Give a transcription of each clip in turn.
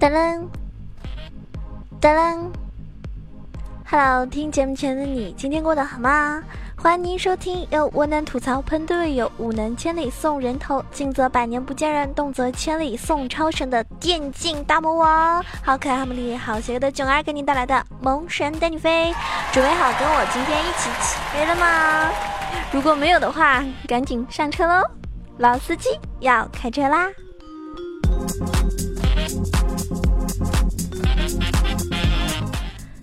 噔噔噔噔，Hello，听节目前的你，今天过得好吗？欢迎您收听由我能吐槽喷队友，武能千里送人头，近则百年不见人，动则千里送超神的电竞大魔王，好可爱、好美丽、好邪恶的囧儿给您带来的萌神带你飞，准备好跟我今天一起起飞了吗？如果没有的话，赶紧上车喽，老司机要开车啦！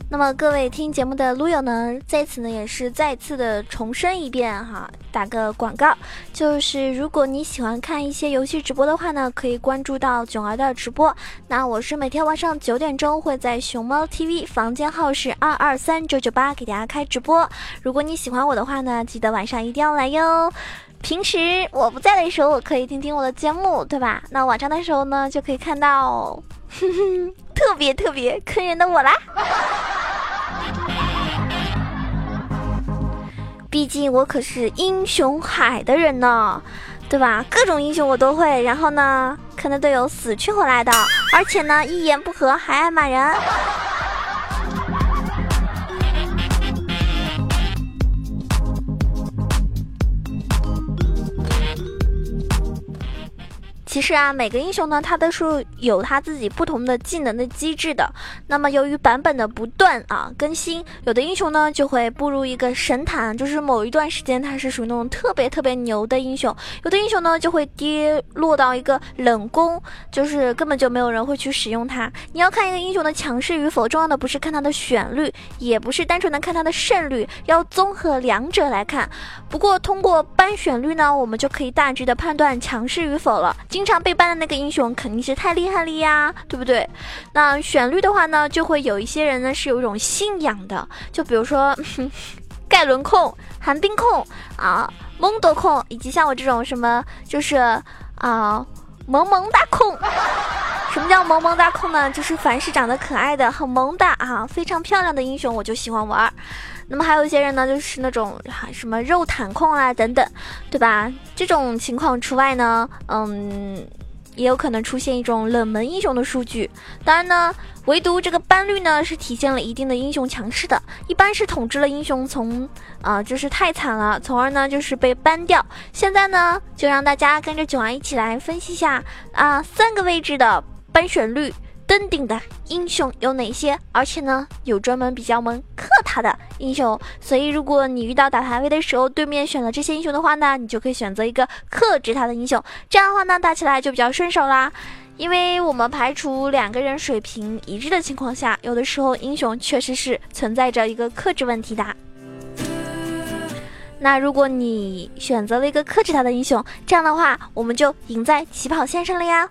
那么各位听节目的撸友呢，在此呢也是再次的重申一遍哈，打个广告，就是如果你喜欢看一些游戏直播的话呢，可以关注到囧儿的直播。那我是每天晚上九点钟会在熊猫 TV 房间号是二二三九九八给大家开直播。如果你喜欢我的话呢，记得晚上一定要来哟。平时我不在的时候，我可以听听我的节目，对吧？那晚上的时候呢，就可以看到 特别特别坑人的我啦。毕竟我可是英雄海的人呢，对吧？各种英雄我都会，然后呢，坑的队友死去活来的，而且呢，一言不合还爱骂人。其实啊，每个英雄呢，他都是有他自己不同的技能的机制的。那么，由于版本的不断啊更新，有的英雄呢就会步入一个神坛，就是某一段时间他是属于那种特别特别牛的英雄；有的英雄呢就会跌落到一个冷宫，就是根本就没有人会去使用它。你要看一个英雄的强势与否，重要的不是看他的选率，也不是单纯的看他的胜率，要综合两者来看。不过，通过班选率呢，我们就可以大致的判断强势与否了。今经常被 ban 的那个英雄肯定是太厉害了呀，对不对？那选绿的话呢，就会有一些人呢是有一种信仰的，就比如说 盖伦控、寒冰控啊、蒙多控，以及像我这种什么就是啊萌萌哒控。什么叫萌萌哒控呢？就是凡是长得可爱的、很萌哒啊、非常漂亮的英雄，我就喜欢玩。那么还有一些人呢，就是那种什么肉坦控啊等等，对吧？这种情况除外呢，嗯，也有可能出现一种冷门英雄的数据。当然呢，唯独这个班率呢是体现了一定的英雄强势的，一般是统治了英雄从啊就是太惨了，从而呢就是被搬掉。现在呢，就让大家跟着九儿一起来分析一下啊三个位置的搬选率。登顶的英雄有哪些？而且呢，有专门比较萌克他的英雄。所以，如果你遇到打排位的时候，对面选了这些英雄的话呢，你就可以选择一个克制他的英雄。这样的话呢，打起来就比较顺手啦。因为我们排除两个人水平一致的情况下，有的时候英雄确实是存在着一个克制问题的。那如果你选择了一个克制他的英雄，这样的话，我们就赢在起跑线上了呀。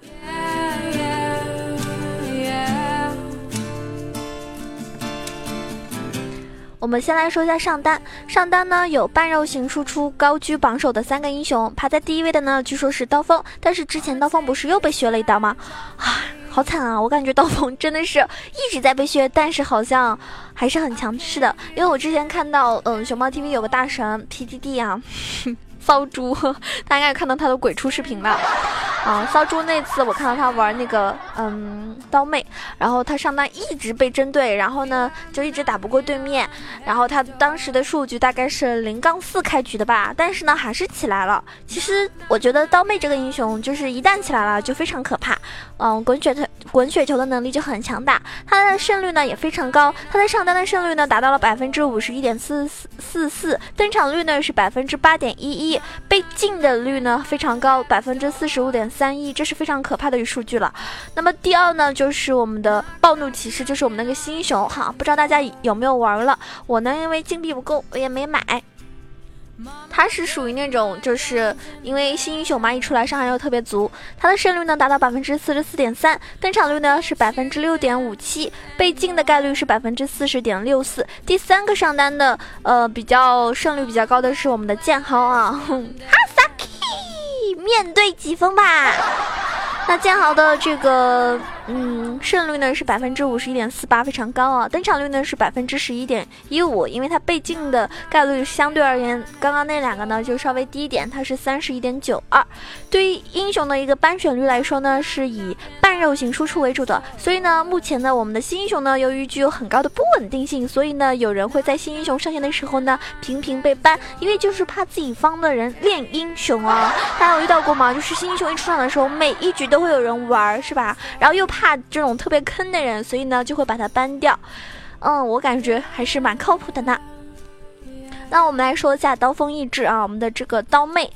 我们先来说一下上单，上单呢有半肉型输出高居榜首的三个英雄，排在第一位的呢，据说是刀锋，但是之前刀锋不是又被削了一刀吗？啊，好惨啊！我感觉刀锋真的是一直在被削，但是好像还是很强势的，因为我之前看到，嗯，熊猫 TV 有个大神 PDD 啊，骚猪，大家应该看到他的鬼畜视频吧？啊，骚猪那次我看到他玩那个嗯刀妹，然后他上单一直被针对，然后呢就一直打不过对面，然后他当时的数据大概是零杠四开局的吧，但是呢还是起来了。其实我觉得刀妹这个英雄就是一旦起来了就非常可怕，嗯，滚雪球滚雪球的能力就很强大，他的胜率呢也非常高，他的上单的胜率呢达到了百分之五十一点四四四四，登场率呢是百分之八点一一，被禁的率呢非常高，百分之四十五点。三一，这是非常可怕的一数据了。那么第二呢，就是我们的暴怒骑士，就是我们那个新英雄哈，不知道大家有没有玩了？我呢，因为金币不够，我也没买。它是属于那种，就是因为新英雄嘛，一出来伤害又特别足，它的胜率呢达到百分之四十四点三，登场率呢是百分之六点五七，被禁的概率是百分之四十点六四。第三个上单的，呃，比较胜率比较高的是我们的剑豪啊，哈萨克。面对疾风吧，那剑豪的这个嗯，胜率呢是百分之五十一点四八，非常高啊。登场率呢是百分之十一点一五，因为它被禁的概率相对而言，刚刚那两个呢就稍微低一点，它是三十一点九二。对于英雄的一个班选率来说呢，是以半肉型输出为主的。所以呢，目前呢，我们的新英雄呢，由于具有很高的不稳定性，所以呢，有人会在新英雄上线的时候呢，频频被 ban，因为就是怕自己方的人练英雄啊。大家有遇到过吗？就是新英雄一出场的时候，每一局都会有人玩，是吧？然后又怕这种特别坑的人，所以呢就会把它搬掉。嗯，我感觉还是蛮靠谱的呢。那我们来说一下刀锋意志啊，我们的这个刀妹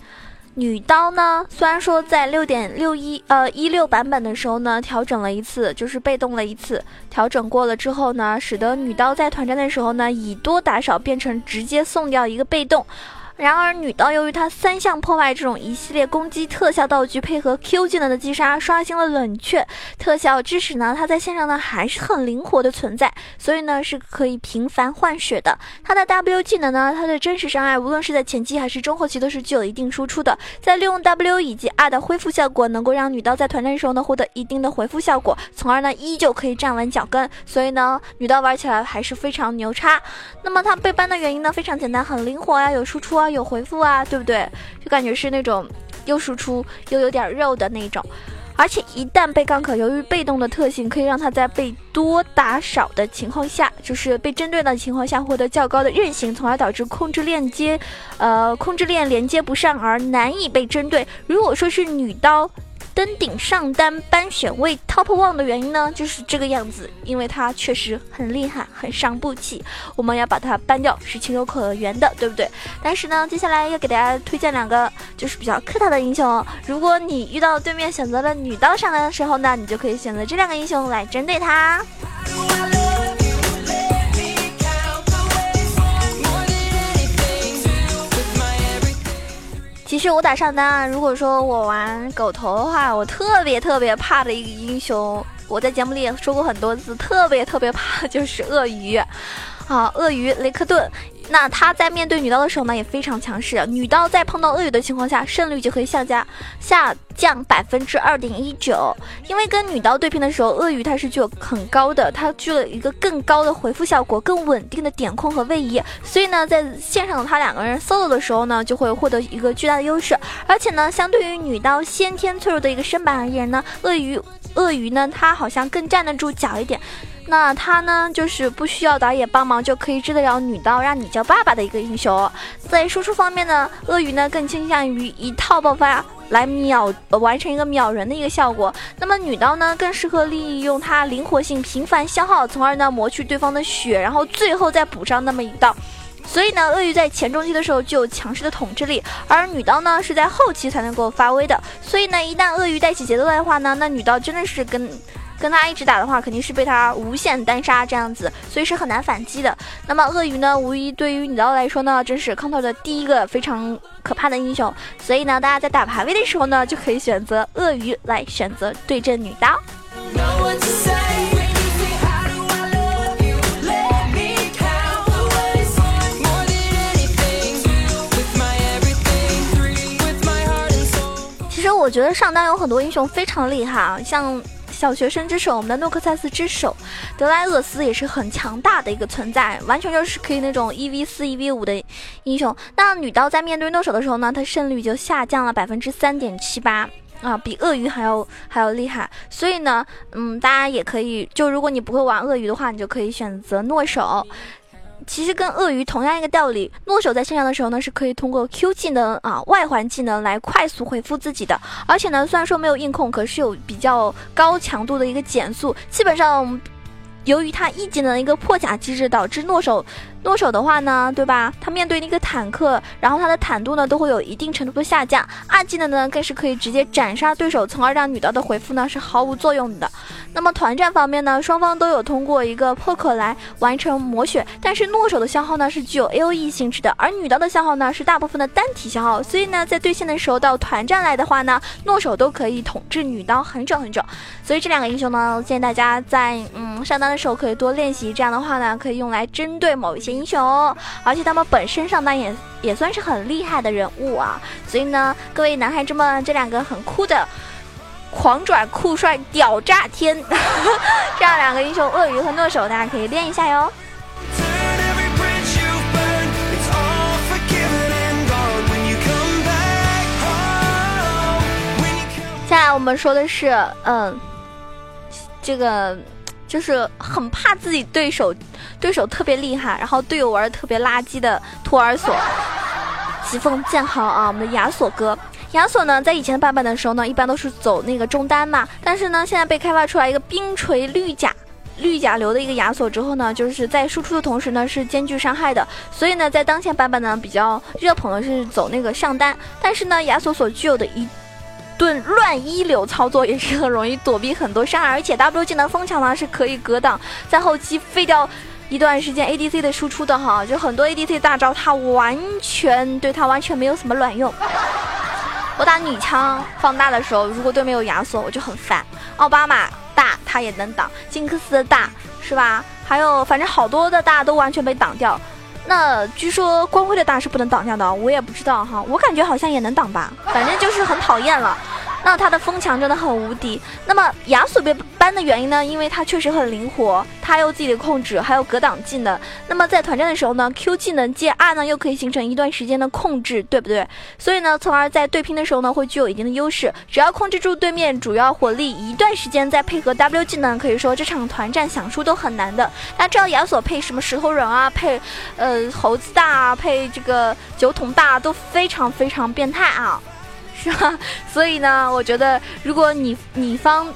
女刀呢，虽然说在六点六一呃一六版本的时候呢调整了一次，就是被动了一次，调整过了之后呢，使得女刀在团战的时候呢以多打少变成直接送掉一个被动。然而，女刀由于她三项破坏这种一系列攻击特效道具，配合 Q 技能的击杀，刷新了冷却特效，致使呢她在线上呢还是很灵活的存在，所以呢是可以频繁换血的。她的 W 技能呢，她的真实伤害无论是在前期还是中后期都是具有一定输出的。在利用 W 以及 R 的恢复效果，能够让女刀在团战时候呢获得一定的回复效果，从而呢依旧可以站稳脚跟。所以呢，女刀玩起来还是非常牛叉。那么她被 ban 的原因呢非常简单，很灵活呀，有输出啊。有回复啊，对不对？就感觉是那种又输出又有点肉的那种，而且一旦被钢可由于被动的特性，可以让他在被多打少的情况下，就是被针对的情况下，获得较高的韧性，从而导致控制链接，呃，控制链连接不上而难以被针对。如果说是女刀。登顶上单班选位 top one 的原因呢，就是这个样子，因为他确实很厉害，很伤不起，我们要把它搬掉是情有可原的，对不对？但是呢，接下来要给大家推荐两个就是比较克他的英雄，如果你遇到对面选择了女刀上单的时候呢，你就可以选择这两个英雄来针对他。其实我打上单，如果说我玩狗头的话，我特别特别怕的一个英雄，我在节目里也说过很多次，特别特别怕就是鳄鱼。好，鳄鱼雷克顿。那他在面对女刀的时候呢，也非常强势。女刀在碰到鳄鱼的情况下，胜率就可以下降下降百分之二点一九。因为跟女刀对拼的时候，鳄鱼它是具有很高的，它具有一个更高的回复效果，更稳定的点控和位移。所以呢，在线上的他两个人 solo 的时候呢，就会获得一个巨大的优势。而且呢，相对于女刀先天脆弱的一个身板而言呢，鳄鱼鳄鱼呢，它好像更站得住脚一点。那他呢，就是不需要打野帮忙就可以治得了女刀，让你叫爸爸的一个英雄。在输出方面呢，鳄鱼呢更倾向于一套爆发来秒完成一个秒人的一个效果。那么女刀呢，更适合利用它灵活性频繁消耗，从而呢磨去对方的血，然后最后再补上那么一刀。所以呢，鳄鱼在前中期的时候具有强势的统治力，而女刀呢是在后期才能够发威的。所以呢，一旦鳄鱼带起节奏的话呢，那女刀真的是跟。跟他一直打的话，肯定是被他无限单杀这样子，所以是很难反击的。那么鳄鱼呢，无疑对于女刀来说呢，真是 counter 的第一个非常可怕的英雄。所以呢，大家在打排位的时候呢，就可以选择鳄鱼来选择对阵女刀。其实我觉得上单有很多英雄非常厉害啊，像。小学生之手，我们的诺克萨斯之手德莱厄斯也是很强大的一个存在，完全就是可以那种一 v 四一 v 五的英雄。那女刀在面对诺手的时候呢，她胜率就下降了百分之三点七八啊，比鳄鱼还要还要厉害。所以呢，嗯，大家也可以，就如果你不会玩鳄鱼的话，你就可以选择诺手。其实跟鳄鱼同样一个道理，诺手在线上的时候呢，是可以通过 Q 技能啊外环技能来快速回复自己的。而且呢，虽然说没有硬控，可是有比较高强度的一个减速。基本上，由于它一技能一个破甲机制，导致诺手。诺手的话呢，对吧？他面对那个坦克，然后他的坦度呢都会有一定程度的下降。二技能呢更是可以直接斩杀对手，从而让女刀的回复呢是毫无作用的。那么团战方面呢，双方都有通过一个 poke 来完成磨血，但是诺手的消耗呢是具有 A O E 性质的，而女刀的消耗呢是大部分的单体消耗。所以呢，在对线的时候到团战来的话呢，诺手都可以统治女刀很久很久。所以这两个英雄呢，建议大家在嗯上单的时候可以多练习，这样的话呢，可以用来针对某一些。英雄，而且他们本身上单也也算是很厉害的人物啊，所以呢，各位男孩子们，这两个很酷的狂拽酷帅屌炸天，这样两个英雄鳄鱼和诺手，大家可以练一下哟。接下来我们说的是，嗯，这个就是很怕自己对手对手特别厉害，然后队友玩的特别垃圾的托儿所。疾风剑豪啊，我们的亚索哥。亚索呢，在以前的版本的时候呢，一般都是走那个中单嘛。但是呢，现在被开发出来一个冰锤绿甲绿甲流的一个亚索之后呢，就是在输出的同时呢，是兼具伤害的。所以呢，在当前版本呢，比较热捧的是走那个上单。但是呢，亚索所具有的一顿乱一流操作，也是很容易躲避很多伤害。而且 W 技能风墙呢，是可以格挡在后期废掉。一段时间 ADC 的输出的哈，就很多 ADC 大招，他完全对他完全没有什么卵用。我打女枪放大的时候，如果对面有亚索，我就很烦。奥巴马大他也能挡，金克斯的大是吧？还有反正好多的大都完全被挡掉。那据说光辉的大是不能挡下的，我也不知道哈，我感觉好像也能挡吧，反正就是很讨厌了。那他的风墙真的很无敌。那么亚索被搬的原因呢？因为它确实很灵活，它有自己的控制，还有格挡技能。那么在团战的时候呢，Q 技能接 R 呢，又可以形成一段时间的控制，对不对？所以呢，从而在对拼的时候呢，会具有一定的优势。只要控制住对面主要火力一段时间，再配合 W 技能，可以说这场团战想输都很难的。那知道亚索配什么石头人啊，配呃猴子大啊，配这个酒桶大都非常非常变态啊！是吧？所以呢，我觉得如果你你方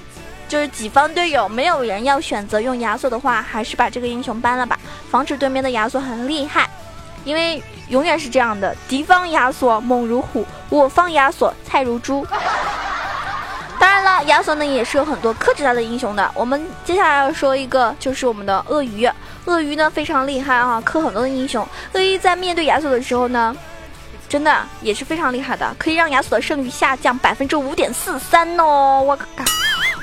就是己方队友没有人要选择用亚索的话，还是把这个英雄搬了吧，防止对面的亚索很厉害。因为永远是这样的，敌方亚索猛如虎，我方亚索菜如猪。当然了，亚索呢也是有很多克制他的英雄的。我们接下来要说一个，就是我们的鳄鱼。鳄鱼呢非常厉害啊，克很多的英雄。鳄鱼在面对亚索的时候呢。真的也是非常厉害的，可以让亚索的胜率下降百分之五点四三哦！我靠，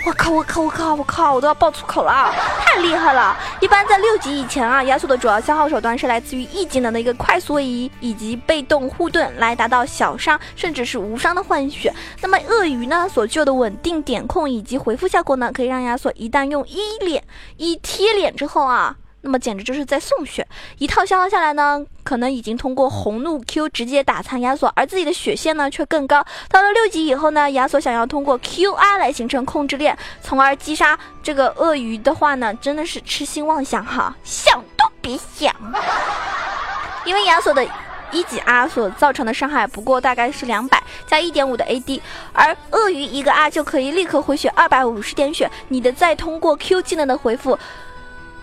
我靠，我靠，我靠，我靠，我都要爆粗口了，太厉害了！一般在六级以前啊，亚索的主要消耗手段是来自于 E 技能的一个快速位移以及被动护盾，来达到小伤甚至是无伤的换血。那么鳄鱼呢，所具有的稳定点控以及回复效果呢，可以让亚索一旦用一脸一贴脸之后啊。那么简直就是在送血，一套消耗下来呢，可能已经通过红怒 Q 直接打残亚索，而自己的血线呢却更高。到了六级以后呢，亚索想要通过 QR 来形成控制链，从而击杀这个鳄鱼的话呢，真的是痴心妄想哈，想都别想。因为亚索的一级 R 所造成的伤害不过大概是两百加一点五的 AD，而鳄鱼一个 R 就可以立刻回血二百五十点血，你的再通过 Q 技能的回复。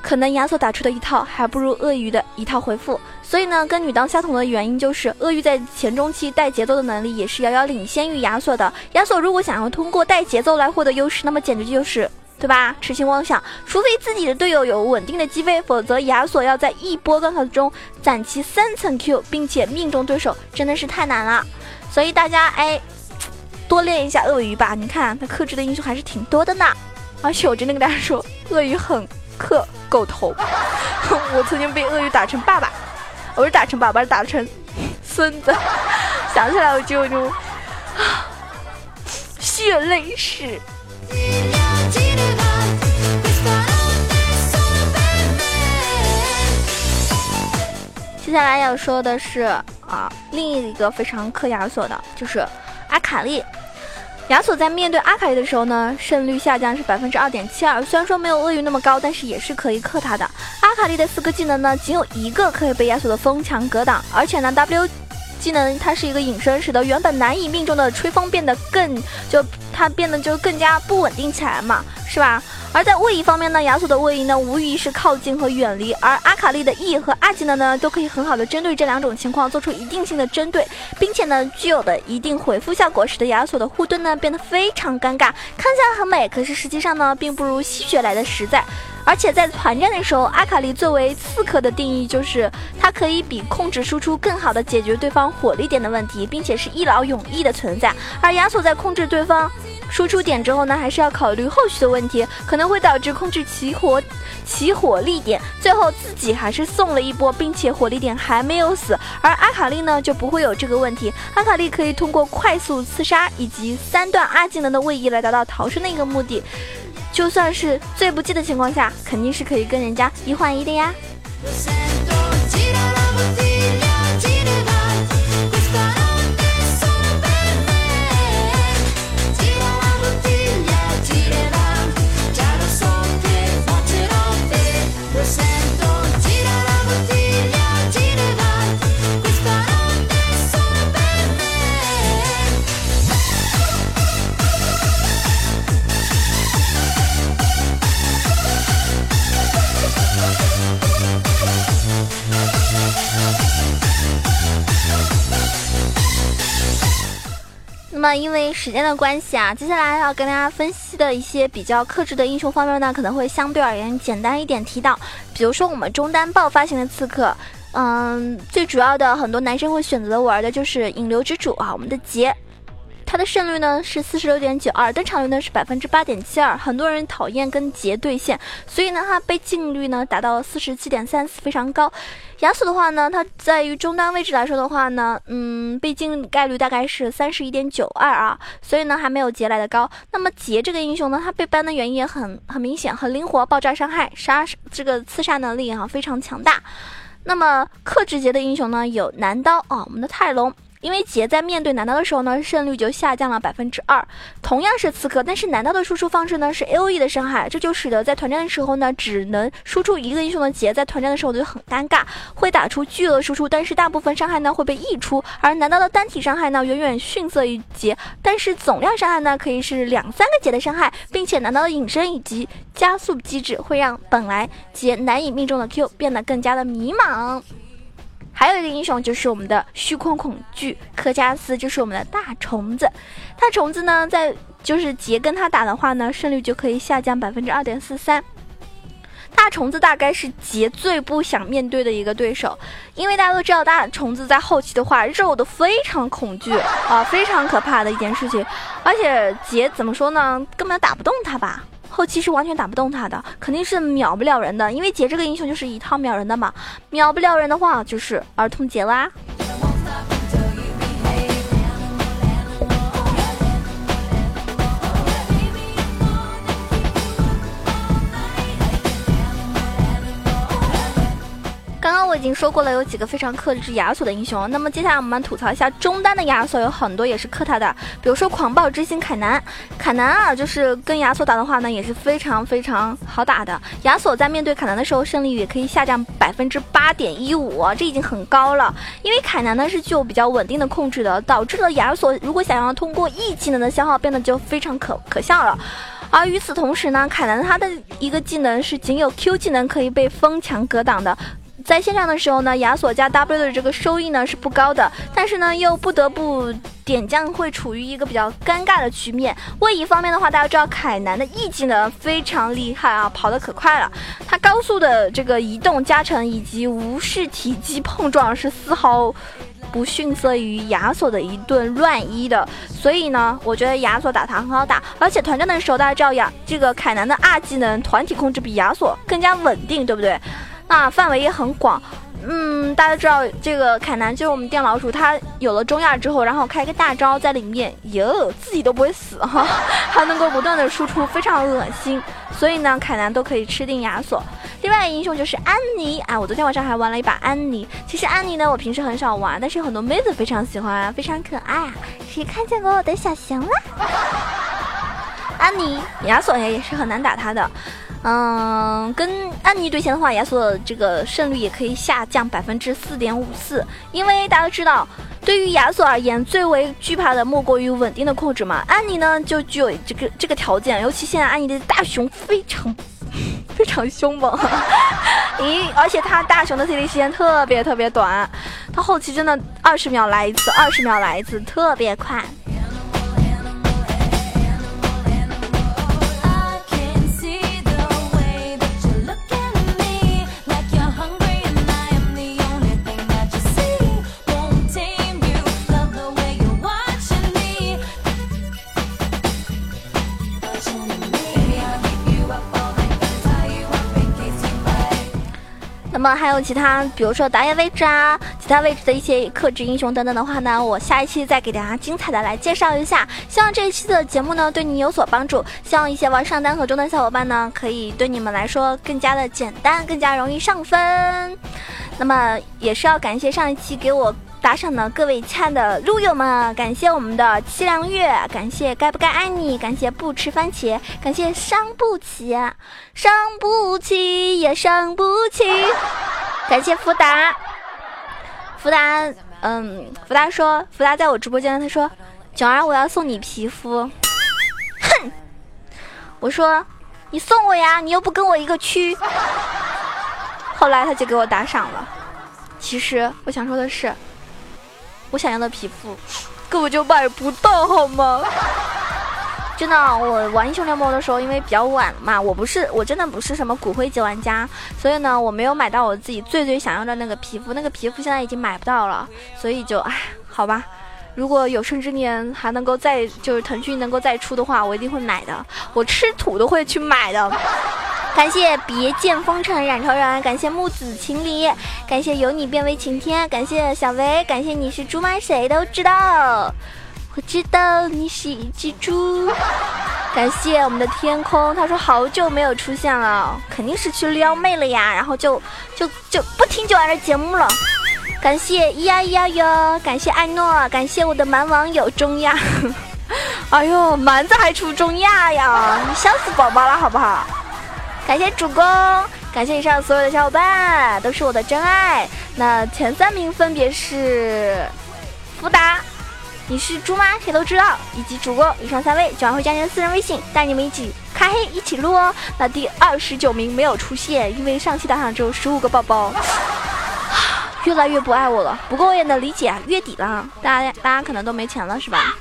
可能亚索打出的一套还不如鳄鱼的一套回复，所以呢，跟女当相同的原因就是鳄鱼在前中期带节奏的能力也是遥遥领先于亚索的。亚索如果想要通过带节奏来获得优势，那么简直就是对吧？痴心妄想，除非自己的队友有稳定的击飞，否则亚索要在一波高考中攒齐三层 Q，并且命中对手，真的是太难了。所以大家哎，多练一下鳄鱼吧，你看他克制的英雄还是挺多的呢。而且我真的跟大家说，鳄鱼很克。狗头，我曾经被鳄鱼打成爸爸，我是打成爸爸，打成孙子，想起来我就就 血泪史。接下来要说的是啊，另一个非常克亚索的，就是阿卡丽。亚索在面对阿卡丽的时候呢，胜率下降是百分之二点七二。虽然说没有鳄鱼那么高，但是也是可以克他的。阿卡丽的四个技能呢，仅有一个可以被亚索的风墙格挡，而且呢，W 技能它是一个隐身，使得原本难以命中的吹风变得更就它变得就更加不稳定起来嘛，是吧？而在位移方面呢，亚索的位移呢无疑是靠近和远离，而阿卡丽的 E 和 R 技能呢都可以很好的针对这两种情况做出一定性的针对，并且呢具有的一定回复效果，使得亚索的护盾呢变得非常尴尬，看起来很美，可是实际上呢并不如吸血来的实在。而且在团战的时候，阿卡丽作为刺客的定义就是它可以比控制输出更好的解决对方火力点的问题，并且是一劳永逸的存在。而亚索在控制对方。输出点之后呢，还是要考虑后续的问题，可能会导致控制起火起火力点，最后自己还是送了一波，并且火力点还没有死。而阿卡丽呢，就不会有这个问题。阿卡丽可以通过快速刺杀以及三段二技能的位移来达到逃生的一个目的。就算是最不济的情况下，肯定是可以跟人家一换一的呀。么因为时间的关系啊，接下来要跟大家分析的一些比较克制的英雄方面呢，可能会相对而言简单一点提到。比如说我们中单爆发型的刺客，嗯，最主要的很多男生会选择玩的就是引流之主啊，我们的杰。它的胜率呢是四十六点九二，登场率呢是百分之八点七二。很多人讨厌跟杰对线，所以呢，它被禁率呢达到了四十七点三四，非常高。亚索的话呢，它在于中单位置来说的话呢，嗯，被禁概率大概是三十一点九二啊，所以呢还没有杰来的高。那么杰这个英雄呢，它被 ban 的原因也很很明显，很灵活，爆炸伤害、杀这个刺杀能力啊非常强大。那么克制杰的英雄呢，有男刀啊，我们的泰隆。因为杰在面对男刀的时候呢，胜率就下降了百分之二。同样是刺客，但是男刀的输出方式呢是 A O E 的伤害，这就使得在团战的时候呢，只能输出一个英雄的杰，在团战的时候就很尴尬，会打出巨额输出，但是大部分伤害呢会被溢出。而男刀的单体伤害呢远远逊色于杰，但是总量伤害呢可以是两三个杰的伤害，并且男刀的隐身以及加速机制会让本来杰难以命中的 Q 变得更加的迷茫。还有一个英雄就是我们的虚空恐惧科加斯，就是我们的大虫子。大虫子呢，在就是杰跟他打的话呢，胜率就可以下降百分之二点四三。大虫子大概是杰最不想面对的一个对手，因为大家都知道大虫子在后期的话肉都非常恐惧啊，非常可怕的一件事情。而且杰怎么说呢，根本打不动他吧。后期是完全打不动他的，肯定是秒不了人的，因为杰这个英雄就是一套秒人的嘛，秒不了人的话就是儿童节啦。已经说过了，有几个非常克制亚索的英雄。那么接下来我们吐槽一下中单的亚索，有很多也是克他的。比如说狂暴之心凯南，凯南啊，就是跟亚索打的话呢，也是非常非常好打的。亚索在面对凯南的时候，胜率也可以下降百分之八点一五，这已经很高了。因为凯南呢是具有比较稳定的控制的，导致了亚索如果想要通过 E 技能的消耗，变得就非常可可笑了。而与此同时呢，凯南他的一个技能是仅有 Q 技能可以被风墙格挡的。在线上的时候呢，亚索加 W 的这个收益呢是不高的，但是呢又不得不点将会处于一个比较尴尬的局面。位移方面的话，大家知道凯南的 E 技能非常厉害啊，跑得可快了。他高速的这个移动加成以及无视体积碰撞是丝毫不逊色于亚索的一顿乱一的。所以呢，我觉得亚索打他很好打，而且团战的时候大家知道亚这个凯南的 R 技能团体控制比亚索更加稳定，对不对？那范围也很广，嗯，大家知道这个凯南就是我们电老鼠，他有了中亚之后，然后开个大招在里面，哟，自己都不会死哈，还能够不断的输出，非常恶心。所以呢，凯南都可以吃定亚索。另外英雄就是安妮，啊，我昨天晚上还玩了一把安妮。其实安妮呢，我平时很少玩，但是很多妹子非常喜欢，非常可爱啊。谁看见过我的小熊了？安妮，亚索也也是很难打他的。嗯，跟安妮对线的话，亚索这个胜率也可以下降百分之四点五四。因为大家知道，对于亚索而言，最为惧怕的莫过于稳定的控制嘛。安妮呢，就具有这个这个条件，尤其现在安妮的大熊非常非常凶猛，咦，而且他大熊的 CD 时间特别特别短，他后期真的二十秒来一次，二十秒来一次，特别快。还有其他，比如说打野位置啊，其他位置的一些克制英雄等等的话呢，我下一期再给大家精彩的来介绍一下。希望这一期的节目呢对你有所帮助，希望一些玩上单和中单小伙伴呢，可以对你们来说更加的简单，更加容易上分。那么也是要感谢上一期给我。打赏的各位亲爱的撸友们，感谢我们的七凉月，感谢该不该爱你，感谢不吃番茄，感谢伤不起，伤不起也伤不起，感谢福达，福达，嗯，福达说，福达在我直播间，他说，囧儿我要送你皮肤，哼，我说你送我呀，你又不跟我一个区，后来他就给我打赏了，其实我想说的是。我想要的皮肤根本就买不到，好吗？真的，我玩英雄联盟的时候，因为比较晚嘛，我不是，我真的不是什么骨灰级玩家，所以呢，我没有买到我自己最最想要的那个皮肤，那个皮肤现在已经买不到了，所以就唉，好吧。如果有生之年还能够再就是腾讯能够再出的话，我一定会买的，我吃土都会去买的。感谢别见风尘染愁人，感谢木子情理，感谢由你变为晴天，感谢小维，感谢你是猪吗？谁都知道，我知道你是一只猪。感谢我们的天空，他说好久没有出现了，肯定是去撩妹了呀，然后就就就不听九儿的节目了。感谢咿呀咿呀哟，感谢艾诺，感谢我的蛮网友中亚。哎呦，蛮子还出中亚呀，你笑死宝宝了好不好？感谢主公，感谢以上所有的小伙伴，都是我的真爱。那前三名分别是福达，你是猪吗？谁都知道，以及主公。以上三位，九儿会加您的私人微信，带你们一起开黑，一起录哦。那第二十九名没有出现，因为上期打赏只有十五个宝宝，越来越不爱我了。不过我也能理解，月底了，大家大家可能都没钱了，是吧？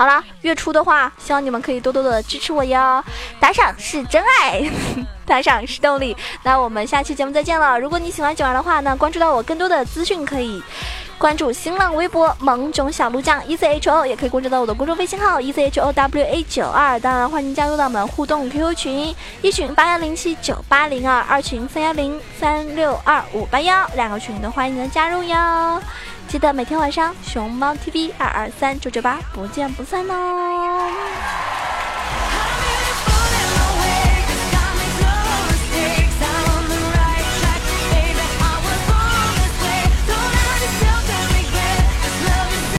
好了，月初的话，希望你们可以多多的支持我哟。打赏是真爱，打赏是动力。那我们下期节目再见了。如果你喜欢九儿的话呢，关注到我更多的资讯可以关注新浪微博萌囧小鹿酱 E C H O，也可以关注到我的公众微信号 E C H O W A 九二。当然欢迎加入到我们互动 QQ 群，一群八幺零七九八零二，二群三幺零三六二五八幺，两个群都欢迎你的加入哟。记得每天晚上熊猫 TV 二二三九九八不见不散哦。